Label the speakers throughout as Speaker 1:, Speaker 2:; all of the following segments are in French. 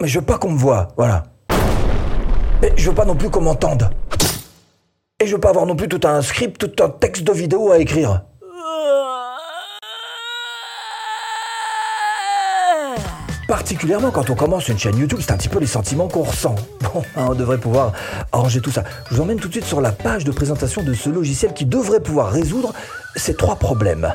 Speaker 1: Mais je veux pas qu'on me voie, voilà. Mais je veux pas non plus qu'on m'entende. Et je veux pas avoir non plus tout un script, tout un texte de vidéo à écrire. Particulièrement quand on commence une chaîne YouTube, c'est un petit peu les sentiments qu'on ressent. Bon, on devrait pouvoir arranger tout ça. Je vous emmène tout de suite sur la page de présentation de ce logiciel qui devrait pouvoir résoudre ces trois problèmes.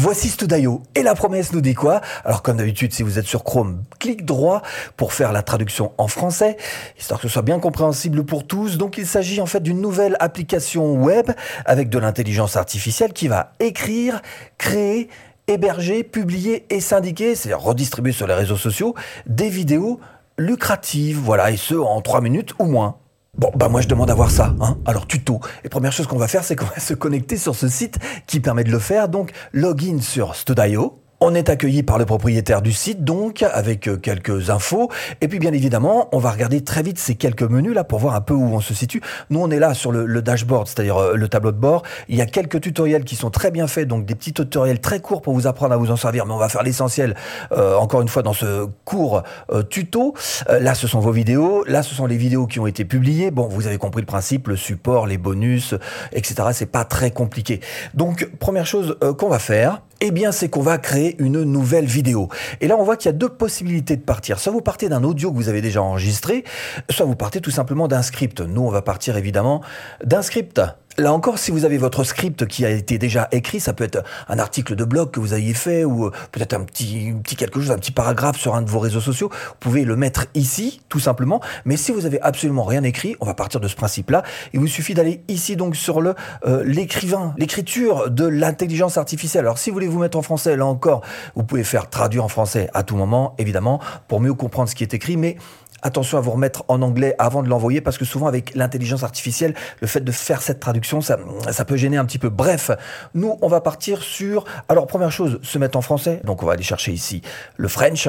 Speaker 1: Voici Studio. Et la promesse nous dit quoi? Alors comme d'habitude, si vous êtes sur Chrome, clic droit pour faire la traduction en français, histoire que ce soit bien compréhensible pour tous. Donc il s'agit en fait d'une nouvelle application web avec de l'intelligence artificielle qui va écrire, créer, héberger, publier et syndiquer, c'est-à-dire redistribuer sur les réseaux sociaux, des vidéos lucratives, voilà, et ce en 3 minutes ou moins. Bon, bah moi je demande à voir ça. Hein Alors tuto. Et première chose qu'on va faire, c'est qu'on va se connecter sur ce site qui permet de le faire. Donc login sur Studio. On est accueilli par le propriétaire du site, donc, avec euh, quelques infos. Et puis, bien évidemment, on va regarder très vite ces quelques menus là pour voir un peu où on se situe. Nous, on est là sur le, dashboard, c'est-à-dire euh, le tableau de bord. Il y a quelques tutoriels qui sont très bien faits, donc des petits tutoriels très courts pour vous apprendre à vous en servir. Mais on va faire l'essentiel, euh, encore une fois, dans ce cours tuto. là, ce sont vos vidéos. Là, ce sont les vidéos qui ont été publiées. Bon, vous avez compris le principe, le support, les bonus, etc. C'est pas très compliqué. Donc, première chose qu'on va faire, eh bien, c'est qu'on va créer une nouvelle vidéo. Et là, on voit qu'il y a deux possibilités de partir. Soit vous partez d'un audio que vous avez déjà enregistré, soit vous partez tout simplement d'un script. Nous, on va partir évidemment d'un script. Là encore, si vous avez votre script qui a été déjà écrit, ça peut être un article de blog que vous ayez fait ou euh, peut-être un petit, quelque chose, un petit paragraphe sur un de vos réseaux sociaux. Vous pouvez le mettre ici, tout simplement. Mais si vous avez absolument rien écrit, on va partir de ce principe-là. Il vous suffit d'aller ici donc sur le euh, l'écrivain, l'écriture de l'intelligence artificielle. Alors si vous voulez vous mettre en français, là encore, vous pouvez faire traduire en français à tout moment, évidemment, pour mieux comprendre ce qui est écrit. Mais attention à vous remettre en anglais avant de l'envoyer parce que souvent avec l'intelligence artificielle, le fait de faire cette traduction, ça, ça peut gêner un petit peu. Bref, nous, on va partir sur... Alors, première chose, se mettre en français. Donc, on va aller chercher ici le French.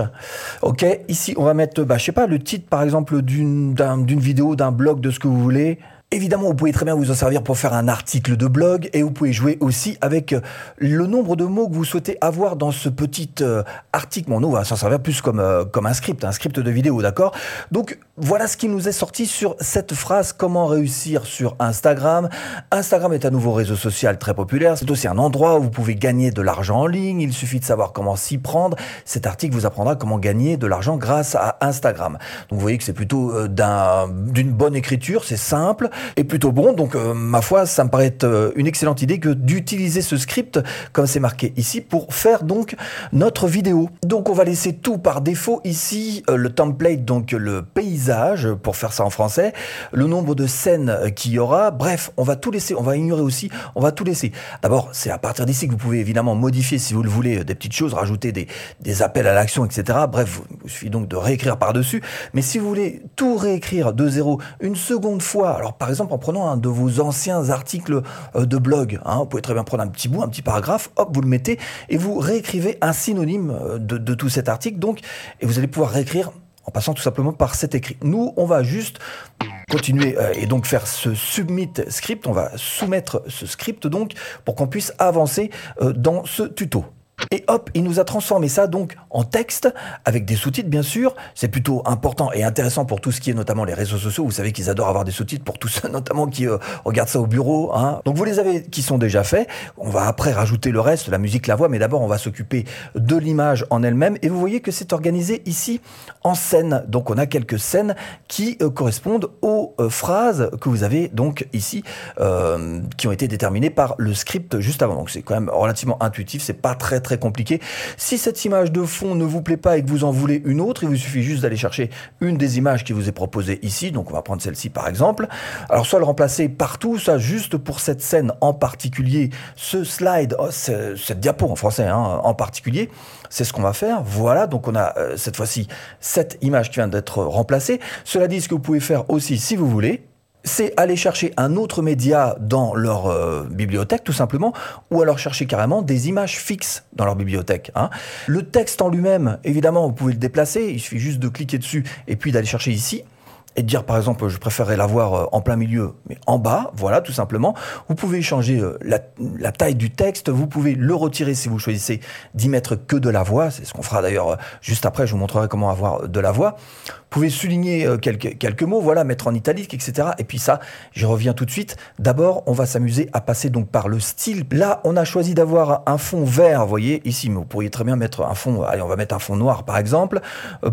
Speaker 1: OK Ici, on va mettre, bah, je sais pas, le titre, par exemple, d'une vidéo, d'un blog, de ce que vous voulez. Évidemment, vous pouvez très bien vous en servir pour faire un article de blog et vous pouvez jouer aussi avec euh, le nombre de mots que vous souhaitez avoir dans ce petit euh, article. Bon, nous, on va s'en servir plus comme, euh, comme un script, un script de vidéo, d'accord? Donc, voilà ce qui nous est sorti sur cette phrase comment réussir sur Instagram. Instagram est un nouveau réseau social très populaire. C'est aussi un endroit où vous pouvez gagner de l'argent en ligne. Il suffit de savoir comment s'y prendre. Cet article vous apprendra comment gagner de l'argent grâce à Instagram. Donc, vous voyez que c'est plutôt d'une bonne écriture, c'est simple est plutôt bon. Donc, euh, ma foi, ça me paraît être euh, une excellente idée que d'utiliser ce script, comme c'est marqué ici, pour faire donc notre vidéo. Donc, on va laisser tout par défaut ici, euh, le template, donc le paysage, pour faire ça en français, le nombre de scènes qu'il y aura. Bref, on va tout laisser. On va ignorer aussi. On va tout laisser. D'abord, c'est à partir d'ici que vous pouvez évidemment modifier, si vous le voulez, des petites choses, rajouter des, appels à l'action, etc. Bref, il suffit donc de réécrire par-dessus. Mais si vous voulez tout réécrire de zéro une seconde fois, alors par exemple en prenant un de vos anciens articles euh, de blog. Hein, vous pouvez très bien prendre un petit bout, un petit paragraphe, hop, vous le mettez et vous réécrivez un synonyme euh, de, tout cet article. Donc, et vous allez pouvoir réécrire en passant tout simplement par cet écrit. Nous, on va juste continuer euh, et donc faire ce submit script. On va soumettre ce script donc pour qu'on puisse avancer dans ce tuto. Et hop, il nous a transformé ça donc en texte avec des sous-titres bien sûr. C'est plutôt important et intéressant pour tout ce qui est notamment les réseaux sociaux. Vous savez qu'ils adorent avoir des sous-titres pour tous ceux notamment qui euh, regardent ça au bureau. Hein. Donc vous les avez qui sont déjà faits. On va après rajouter le reste, la musique, la voix, mais d'abord on va s'occuper de l'image en elle-même. Et vous voyez que c'est organisé ici en scènes. Donc on a quelques scènes qui euh, correspondent aux euh, phrases que vous avez donc ici, qui ont été déterminées par le script juste avant. Donc c'est quand même relativement intuitif. C'est pas très très compliqué. Si cette image de fond ne vous plaît pas et que vous en voulez une autre, il vous suffit juste d'aller chercher une des images qui vous est proposée ici. Donc on va prendre celle-ci par exemple. Alors soit le remplacer partout, ça juste pour cette scène en particulier, ce slide, oh, cette diapo en français hein, en particulier, c'est ce qu'on va faire. Voilà, donc on a euh, cette fois-ci cette image qui vient d'être remplacée. Cela dit, ce que vous pouvez faire aussi si vous voulez, c'est aller chercher un autre média dans leur euh, bibliothèque, tout simplement, ou alors chercher carrément des images fixes dans leur bibliothèque. Hein. Le texte en lui-même, évidemment, vous pouvez le déplacer, il suffit juste de cliquer dessus et puis d'aller chercher ici. Et dire par exemple je préférerais l'avoir euh, en plein milieu mais en bas, voilà tout simplement. Vous pouvez changer euh, la, taille du texte, vous pouvez le retirer si vous choisissez d'y mettre que de la voix, c'est ce qu'on fera d'ailleurs euh, juste après, je vous montrerai comment avoir de la voix. Vous pouvez souligner quelques, quelques mots, voilà, mettre en italique, etc. Et puis ça, je reviens tout de suite. D'abord, on va s'amuser à passer donc par le style. Là, on a choisi d'avoir un fond vert, vous voyez, ici, mais vous pourriez très bien mettre un fond, allez, on va mettre un fond noir par exemple,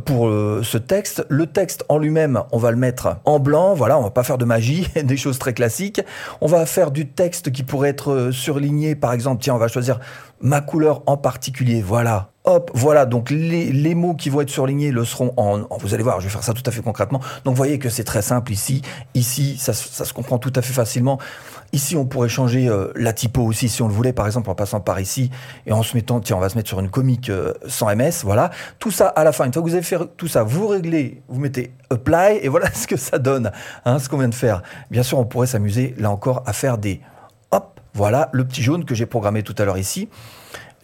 Speaker 1: pour ce texte. Le texte en lui-même, on va le mettre en blanc, voilà, on va pas faire de magie, des choses très classiques. On va faire du texte qui pourrait être euh, surligné, par exemple, tiens, on va choisir ma couleur en particulier, voilà. Hop, voilà, donc les, mots qui vont être surlignés le seront en, Vous allez voir, je vais faire ça tout à fait concrètement. Donc voyez que c'est très simple ici. Ici, ça, se comprend tout à fait facilement. Ici, on pourrait changer euh, la typo aussi si on le voulait, par exemple en passant par ici et en se mettant, tiens, on va se mettre sur une comique euh, sans MS, voilà. Tout ça à la fin, une fois que vous avez fait tout ça, vous réglez, vous mettez apply et voilà ce que ça donne, hein, ce qu'on vient de faire. Bien sûr, on pourrait s'amuser là encore à faire des hop, voilà le petit jaune que j'ai programmé tout à l'heure ici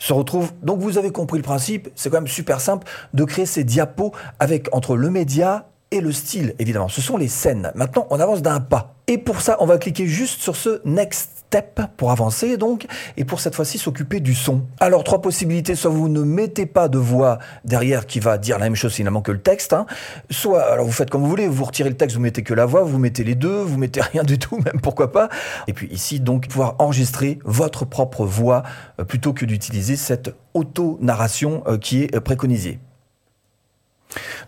Speaker 1: se retrouve. Donc vous avez compris le principe, c'est quand même super simple de créer ces diapos avec entre le média et le style, évidemment. Ce sont les scènes. Maintenant, on avance d'un pas. Et pour ça, on va cliquer juste sur ce Next Step pour avancer, donc, et pour cette fois-ci s'occuper du son. Alors, trois possibilités. Soit vous ne mettez pas de voix derrière qui va dire la même chose finalement que le texte. Hein. Soit, alors vous faites comme vous voulez, vous retirez le texte, vous mettez que la voix, vous mettez les deux, vous mettez rien du tout, même pourquoi pas. Et puis ici, donc, pouvoir enregistrer votre propre voix euh, plutôt que d'utiliser cette auto-narration euh, qui est euh, préconisée.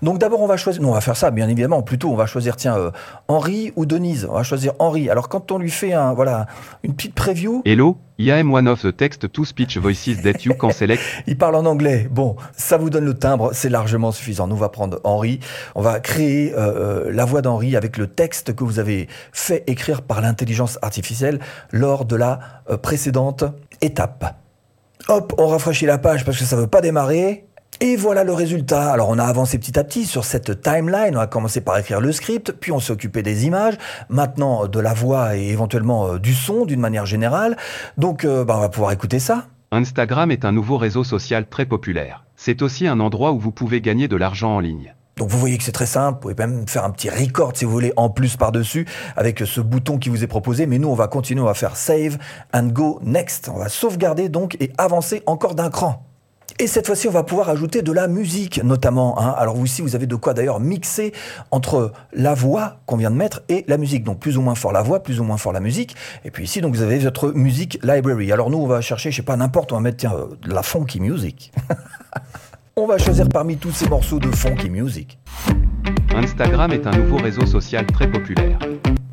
Speaker 1: Donc d'abord on va choisir, non on va faire ça bien évidemment, plutôt on va choisir tiens euh, Henri ou Denise, on va choisir Henri. Alors quand on lui fait un voilà une petite preview.
Speaker 2: Hello, I am one of the text to speech voices that you can select.
Speaker 1: Il parle en anglais. Bon, ça vous donne le timbre, c'est largement suffisant. Nous on va prendre Henri, on va créer euh, euh, la voix d'Henri avec le texte que vous avez fait écrire par l'intelligence artificielle lors de la précédente étape. Hop, on rafraîchit la page parce que ça veut pas démarrer. Et voilà le résultat. Alors on a avancé petit à petit sur cette timeline. On a commencé par écrire le script, puis on s'est occupé des images, maintenant de la voix et éventuellement euh, du son d'une manière générale. Donc euh, bah, on va pouvoir écouter ça.
Speaker 2: Instagram est un nouveau réseau social très populaire. C'est aussi un endroit où vous pouvez gagner de l'argent en ligne.
Speaker 1: Donc vous voyez que c'est très simple, vous pouvez même faire un petit record si vous voulez en plus par-dessus avec ce bouton qui vous est proposé, mais nous on va continuer, on va faire save and go next. On va sauvegarder donc et avancer encore d'un cran. Et cette fois-ci, on va pouvoir ajouter de la musique, notamment. Hein. Alors vous aussi, vous avez de quoi d'ailleurs mixer entre la voix qu'on vient de mettre et la musique. Donc plus ou moins fort la voix, plus ou moins fort la musique. Et puis ici, donc vous avez votre music library. Alors nous, on va chercher, je sais pas, n'importe, on va mettre tiens, de la funky music. on va choisir parmi tous ces morceaux de funky music.
Speaker 2: Instagram est un nouveau réseau social très populaire.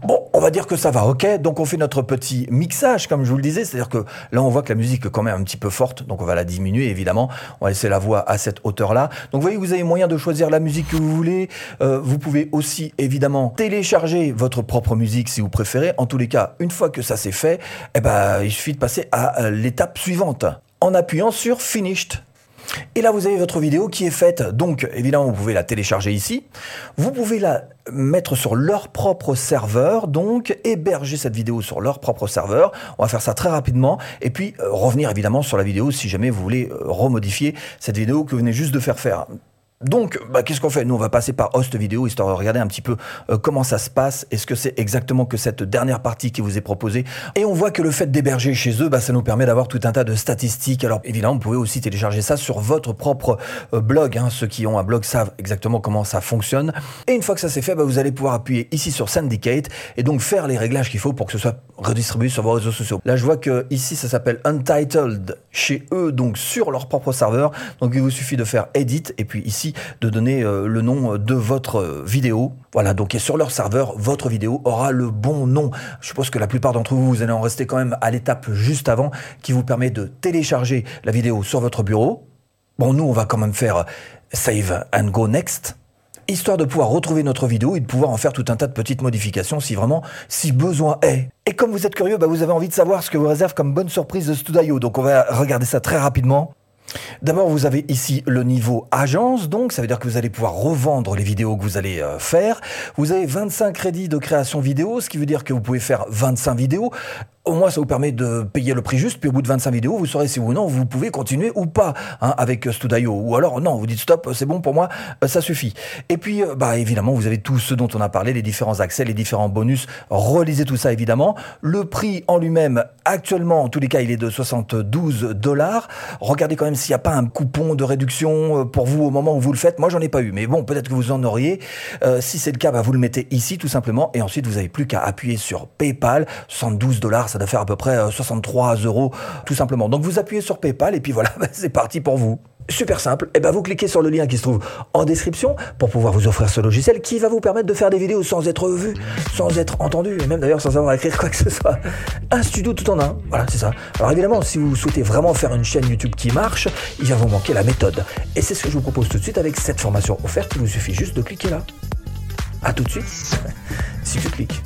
Speaker 1: Bon, on va dire que ça va, ok. Donc on fait notre petit mixage, comme je vous le disais, c'est-à-dire que là on voit que la musique est quand même un petit peu forte, donc on va la diminuer évidemment. On va laisser la voix à cette hauteur-là. Donc vous voyez, vous avez moyen de choisir la musique que vous voulez. Euh, vous pouvez aussi évidemment télécharger votre propre musique si vous préférez. En tous les cas, une fois que ça c'est fait, eh ben il suffit de passer à euh, l'étape suivante en appuyant sur Finished. Et là, vous avez votre vidéo qui est faite. Donc, évidemment, vous pouvez la télécharger ici. Vous pouvez la mettre sur leur propre serveur, donc héberger cette vidéo sur leur propre serveur. On va faire ça très rapidement. Et puis, euh, revenir évidemment sur la vidéo si jamais vous voulez euh, remodifier cette vidéo que vous venez juste de faire faire. Donc, bah, qu'est-ce qu'on fait? Nous, on va passer par host vidéo, histoire de regarder un petit peu euh, comment ça se passe. Est-ce que c'est exactement que cette dernière partie qui vous est proposée? Et on voit que le fait d'héberger chez eux, bah, ça nous permet d'avoir tout un tas de statistiques. Alors, évidemment, vous pouvez aussi télécharger ça sur votre propre euh, blog. Hein. Ceux qui ont un blog savent exactement comment ça fonctionne. Et une fois que ça c'est fait, bah, vous allez pouvoir appuyer ici sur Syndicate et donc faire les réglages qu'il faut pour que ce soit redistribué sur vos réseaux sociaux. Là, je vois que ici, ça s'appelle Untitled chez eux, donc sur leur propre serveur. Donc, il vous suffit de faire Edit et puis ici, de donner euh, le nom de votre vidéo. Voilà, donc et sur leur serveur, votre vidéo aura le bon nom. Je suppose que la plupart d'entre vous, vous allez en rester quand même à l'étape juste avant qui vous permet de télécharger la vidéo sur votre bureau. Bon, nous, on va quand même faire Save and Go Next histoire de pouvoir retrouver notre vidéo et de pouvoir en faire tout un tas de petites modifications si vraiment, si besoin est. Et comme vous êtes curieux, bah, vous avez envie de savoir ce que vous réserve comme bonne surprise de Studio. Donc on va regarder ça très rapidement. D'abord, vous avez ici le niveau agence, donc ça veut dire que vous allez pouvoir revendre les vidéos que vous allez euh, faire. Vous avez 25 crédits de création vidéo, ce qui veut dire que vous pouvez faire 25 vidéos. Au moins, ça vous permet de payer le prix juste, puis au bout de 25 vidéos, vous saurez si ou non vous pouvez continuer ou pas hein, avec Studio. Ou alors, non, vous dites stop, c'est bon pour moi, euh, ça suffit. Et puis, euh, bah, évidemment, vous avez tout ce dont on a parlé, les différents accès, les différents bonus. Relisez tout ça, évidemment. Le prix en lui-même, actuellement, en tous les cas, il est de 72 dollars. Regardez quand même s'il n'y a pas un coupon de réduction euh, pour vous au moment où vous le faites. Moi, j'en ai pas eu, mais bon, peut-être que vous en auriez. si c'est le cas, bah, vous le mettez ici, tout simplement. Et ensuite, vous n'avez plus qu'à appuyer sur PayPal. 72 dollars, ça doit faire à peu près 63 euros, tout simplement. Donc, vous appuyez sur PayPal et puis voilà, bah, c'est parti pour vous. Super simple, et eh ben vous cliquez sur le lien qui se trouve en description pour pouvoir vous offrir ce logiciel qui va vous permettre de faire des vidéos sans être vu, sans être entendu, et même d'ailleurs sans avoir à écrire quoi que ce soit. Un studio tout en un, voilà c'est ça. Alors évidemment, si vous souhaitez vraiment faire une chaîne YouTube qui marche, il va vous manquer la méthode. Et c'est ce que je vous propose tout de suite avec cette formation offerte, il vous suffit juste de cliquer là. A tout de suite, si tu cliques.